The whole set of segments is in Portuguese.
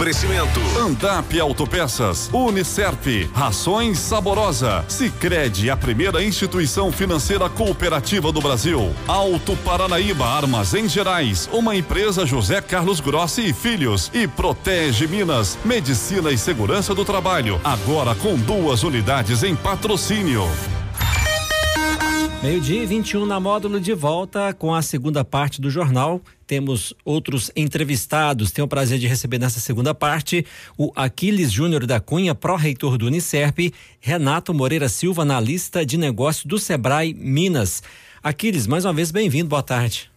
Oferecimento. Andap Autopeças, Unicerp, Rações Saborosa, Sicredi, a primeira instituição financeira cooperativa do Brasil. Alto Paranaíba Armazém Gerais, uma empresa José Carlos Grossi e Filhos e Protege Minas, Medicina e Segurança do Trabalho, agora com duas unidades em patrocínio. Meio-dia e 21 na módulo de volta com a segunda parte do jornal. Temos outros entrevistados. Tenho o prazer de receber nessa segunda parte o Aquiles Júnior da Cunha, pró-reitor do Unicerp, Renato Moreira Silva, analista de negócio do Sebrae Minas. Aquiles, mais uma vez bem-vindo, boa tarde.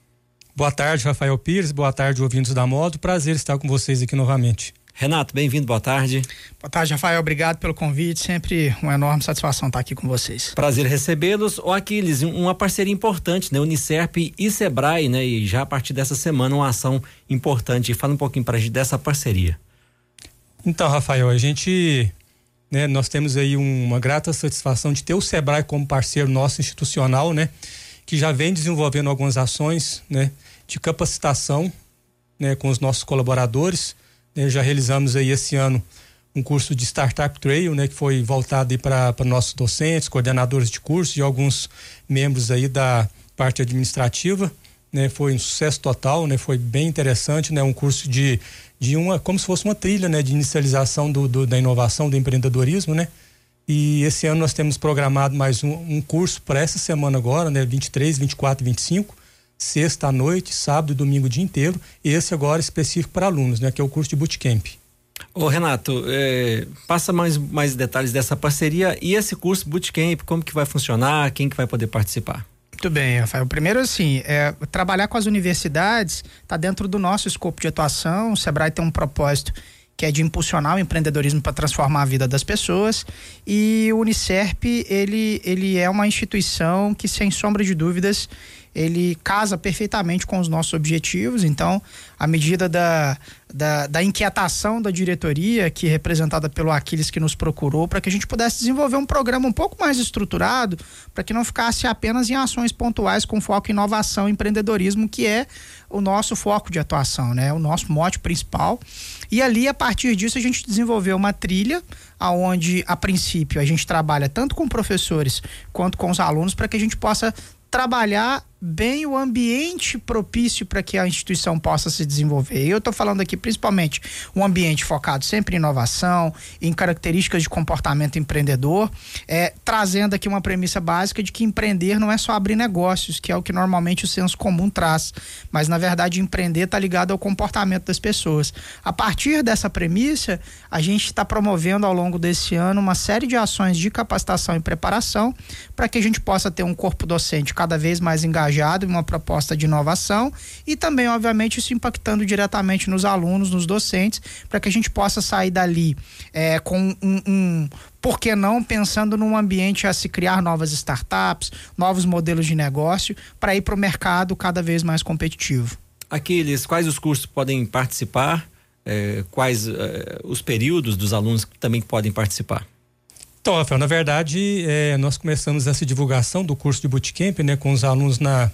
Boa tarde, Rafael Pires, boa tarde, ouvintes da modo. Prazer estar com vocês aqui novamente. Renato, bem-vindo, boa tarde. Boa tarde, Rafael, obrigado pelo convite, sempre uma enorme satisfação estar aqui com vocês. Prazer recebê-los. O Aquiles, uma parceria importante, né? Unicerp e Sebrae, né? E já a partir dessa semana uma ação importante. Fala um pouquinho para a gente dessa parceria. Então, Rafael, a gente, né, nós temos aí uma grata satisfação de ter o Sebrae como parceiro nosso institucional, né? Que já vem desenvolvendo algumas ações, né? De capacitação, né? Com os nossos colaboradores, né, já realizamos aí esse ano um curso de Startup Trail, né, que foi voltado para nossos docentes, coordenadores de curso e alguns membros aí da parte administrativa, né, foi um sucesso total, né, foi bem interessante, né, um curso de, de uma, como se fosse uma trilha, né, de inicialização do, do da inovação, do empreendedorismo, né, e esse ano nós temos programado mais um, um curso para essa semana agora, né, 23, 24 e 25, sexta à noite, sábado e domingo o dia inteiro. Esse agora específico para alunos, né? Que é o curso de bootcamp. Ô Renato, é, passa mais, mais detalhes dessa parceria e esse curso bootcamp, como que vai funcionar, quem que vai poder participar? Muito bem, Rafael. Primeiro, assim, é, trabalhar com as universidades está dentro do nosso escopo de atuação. O Sebrae tem um propósito que é de impulsionar o empreendedorismo para transformar a vida das pessoas. E o Unicerp, ele, ele é uma instituição que, sem sombra de dúvidas, ele casa perfeitamente com os nossos objetivos. Então, à medida da, da, da, inquietação da diretoria, que é representada pelo Aquiles que nos procurou, para que a gente pudesse desenvolver um programa um pouco mais estruturado, para que não ficasse apenas em ações pontuais com foco em inovação e empreendedorismo, que é o nosso foco de atuação, né? O nosso mote principal. E ali, a partir disso, a gente desenvolveu uma trilha aonde, a princípio, a gente trabalha tanto com professores quanto com os alunos para que a gente possa trabalhar bem o ambiente propício para que a instituição possa se desenvolver. Eu estou falando aqui principalmente um ambiente focado sempre em inovação, em características de comportamento empreendedor, é, trazendo aqui uma premissa básica de que empreender não é só abrir negócios, que é o que normalmente o senso comum traz, mas na verdade empreender está ligado ao comportamento das pessoas. A partir dessa premissa, a gente está promovendo ao longo desse ano uma série de ações de capacitação e preparação para que a gente possa ter um corpo docente cada vez mais engajado uma proposta de inovação e também, obviamente, isso impactando diretamente nos alunos, nos docentes, para que a gente possa sair dali é, com um, um por que não pensando num ambiente a se criar novas startups, novos modelos de negócio para ir para o mercado cada vez mais competitivo. Aqueles, quais os cursos podem participar? É, quais é, os períodos dos alunos que também podem participar? Então, Rafael, na verdade, é, nós começamos essa divulgação do curso de bootcamp, né, com os alunos na,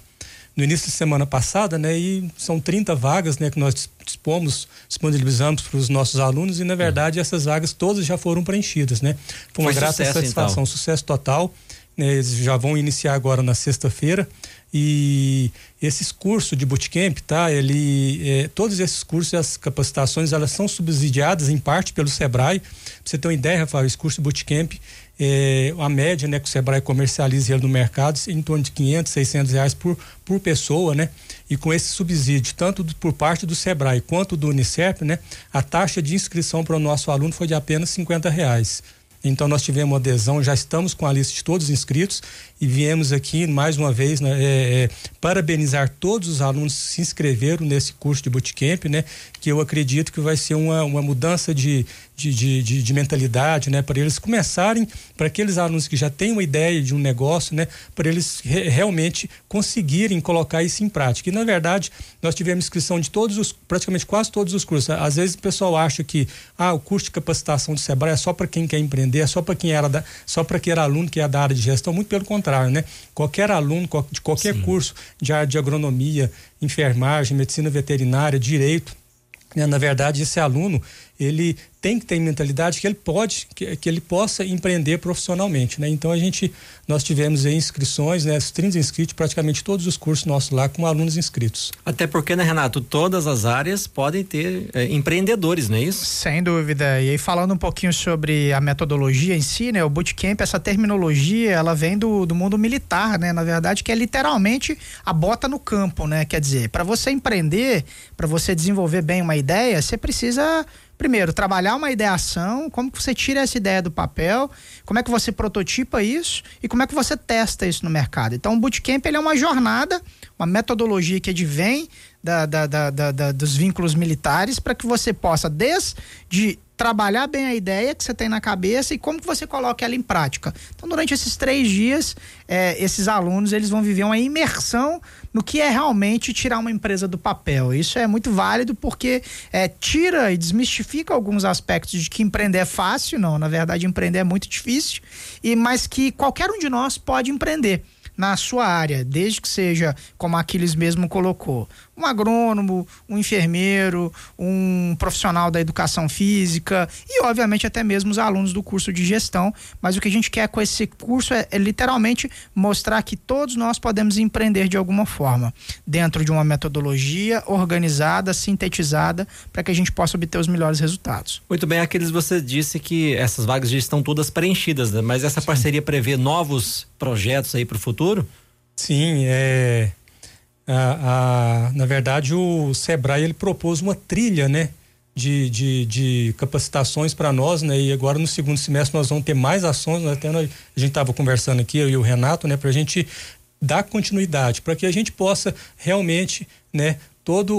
no início de semana passada, né, e são 30 vagas, né, que nós dispomos, disponibilizamos para os nossos alunos e, na verdade, essas vagas todas já foram preenchidas, né. Foi uma Foi grata sucesso, satisfação, então. sucesso total. Né, eles já vão iniciar agora na sexta-feira e esses cursos de bootcamp, tá? Ele, é, todos esses cursos e as capacitações, elas são subsidiadas em parte pelo Sebrae. Pra você ter uma ideia, Rafael, esse curso de bootcamp, é, a média, né, que o Sebrae comercializa no mercado, em torno de 500, 600 reais por, por pessoa, né? E com esse subsídio, tanto do, por parte do Sebrae quanto do Unicef, né? A taxa de inscrição para o nosso aluno foi de apenas 50 reais. Então nós tivemos adesão, já estamos com a lista de todos os inscritos e viemos aqui mais uma vez né, é, é, parabenizar todos os alunos que se inscreveram nesse curso de bootcamp, né? Que eu acredito que vai ser uma, uma mudança de, de, de, de, de mentalidade, né? Para eles começarem, para aqueles alunos que já têm uma ideia de um negócio, né? Para eles re, realmente conseguirem colocar isso em prática. E na verdade, nós tivemos inscrição de todos os, praticamente quase todos os cursos. Às vezes o pessoal acha que ah, o curso de capacitação do Sebrae é só para quem quer empreender, é só para quem era da, só para quem era aluno que é da área de gestão, muito pelo contrário né? Qualquer aluno de qualquer Sim. curso de área de agronomia, enfermagem, medicina veterinária, direito, Né? Na verdade, esse aluno ele tem que ter mentalidade que ele pode, que, que ele possa empreender profissionalmente, né? Então a gente, nós tivemos aí inscrições, né? 30 inscritos, praticamente todos os cursos nossos lá com alunos inscritos. Até porque, né, Renato, todas as áreas podem ter é, empreendedores, não é isso? Sem dúvida. E aí falando um pouquinho sobre a metodologia em si, né? O bootcamp, essa terminologia, ela vem do, do mundo militar, né? Na verdade, que é literalmente a bota no campo, né? Quer dizer, para você empreender, para você desenvolver bem uma ideia, você precisa primeiro, trabalhar uma ideação, como que você tira essa ideia do papel, como é que você prototipa isso e como é que você testa isso no mercado. Então, o Bootcamp é uma jornada, uma metodologia que advém da, da, da, dos vínculos militares para que você possa, desde trabalhar bem a ideia que você tem na cabeça e como que você coloca ela em prática. Então, durante esses três dias, é, esses alunos eles vão viver uma imersão no que é realmente tirar uma empresa do papel. Isso é muito válido porque é, tira e desmistifica alguns aspectos de que empreender é fácil, não. Na verdade, empreender é muito difícil, e mas que qualquer um de nós pode empreender na sua área, desde que seja, como Aquiles mesmo colocou, um agrônomo, um enfermeiro, um profissional da educação física e, obviamente, até mesmo os alunos do curso de gestão. Mas o que a gente quer com esse curso é, é literalmente mostrar que todos nós podemos empreender de alguma forma, dentro de uma metodologia organizada, sintetizada, para que a gente possa obter os melhores resultados. Muito bem, aqueles você disse que essas vagas já estão todas preenchidas, né? mas essa Sim. parceria prevê novos projetos aí para o futuro? Sim, é a, a, na verdade, o Sebrae ele propôs uma trilha, né? De, de, de capacitações para nós, né? E agora no segundo semestre nós vamos ter mais ações. Até nós, a gente estava conversando aqui, eu e o Renato, né? Para a gente dar continuidade, para que a gente possa realmente, né? Toda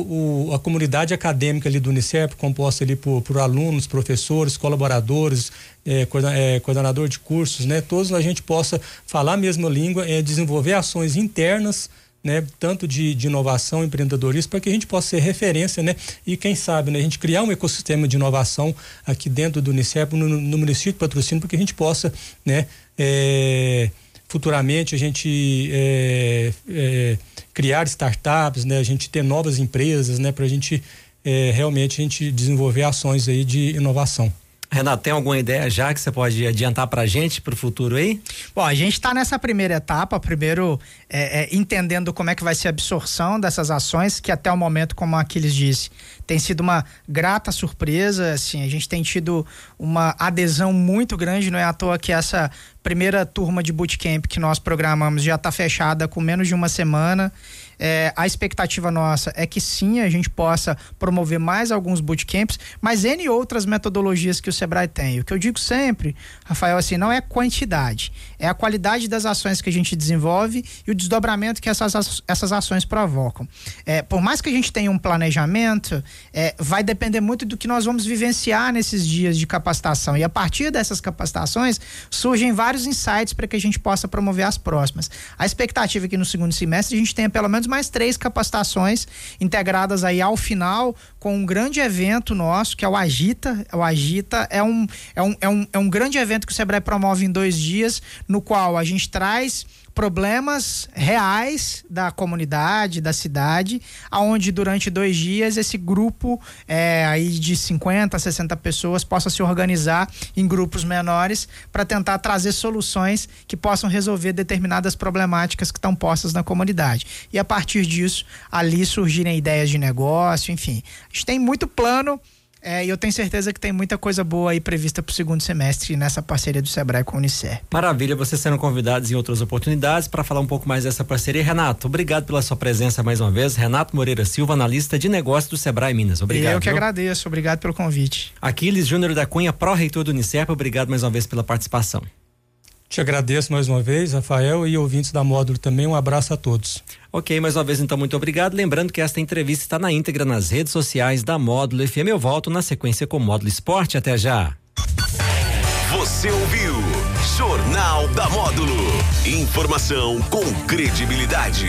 a comunidade acadêmica ali do Unicef, composta ali por, por alunos, professores, colaboradores, é, é, coordenador de cursos, né? Todos a gente possa falar a mesma língua, é, desenvolver ações internas né, tanto de, de inovação, empreendedorismo, para que a gente possa ser referência, né, e quem sabe, né, a gente criar um ecossistema de inovação aqui dentro do Unicef, no, no município de patrocínio, para que a gente possa, né, é, futuramente a gente é, é, criar startups, né, a gente ter novas empresas, né, para a gente é, realmente a gente desenvolver ações aí de inovação. Renato, tem alguma ideia já que você pode adiantar para a gente para o futuro aí? Bom, a gente está nessa primeira etapa, primeiro é, é, entendendo como é que vai ser a absorção dessas ações, que até o momento, como Aquiles disse, tem sido uma grata surpresa. Assim, a gente tem tido uma adesão muito grande, não é à toa que essa primeira turma de bootcamp que nós programamos já está fechada com menos de uma semana. É, a expectativa nossa é que sim, a gente possa promover mais alguns bootcamps, mas N outras metodologias que o Sebrae tem. O que eu digo sempre, Rafael, assim, não é quantidade, é a qualidade das ações que a gente desenvolve e o desdobramento que essas, essas ações provocam. É, por mais que a gente tenha um planejamento, é, vai depender muito do que nós vamos vivenciar nesses dias de capacitação. E a partir dessas capacitações, surgem vários insights para que a gente possa promover as próximas. A expectativa é que no segundo semestre a gente tenha pelo menos mais três capacitações integradas aí ao final com um grande evento nosso, que é o Agita. O Agita é um, é um, é um, é um grande evento que o Sebrae promove em dois dias, no qual a gente traz problemas reais da comunidade, da cidade, aonde durante dois dias esse grupo é, aí de 50, 60 pessoas possa se organizar em grupos menores para tentar trazer soluções que possam resolver determinadas problemáticas que estão postas na comunidade. E a partir disso, ali surgirem ideias de negócio, enfim. A gente tem muito plano é, e eu tenho certeza que tem muita coisa boa aí prevista para o segundo semestre nessa parceria do Sebrae com o Unicer. Maravilha, vocês serão convidados em outras oportunidades para falar um pouco mais dessa parceria. Renato, obrigado pela sua presença mais uma vez. Renato Moreira Silva, analista de negócios do Sebrae Minas. Obrigado. Eu que viu? agradeço, obrigado pelo convite. Aquiles Júnior da Cunha, pró-reitor do Unicerp, obrigado mais uma vez pela participação. Te agradeço mais uma vez, Rafael, e ouvintes da Módulo também. Um abraço a todos. Ok, mais uma vez então, muito obrigado. Lembrando que esta entrevista está na íntegra nas redes sociais da Módulo FM. Eu volto na sequência com Módulo Esporte. Até já. Você ouviu Jornal da Módulo. Informação com credibilidade.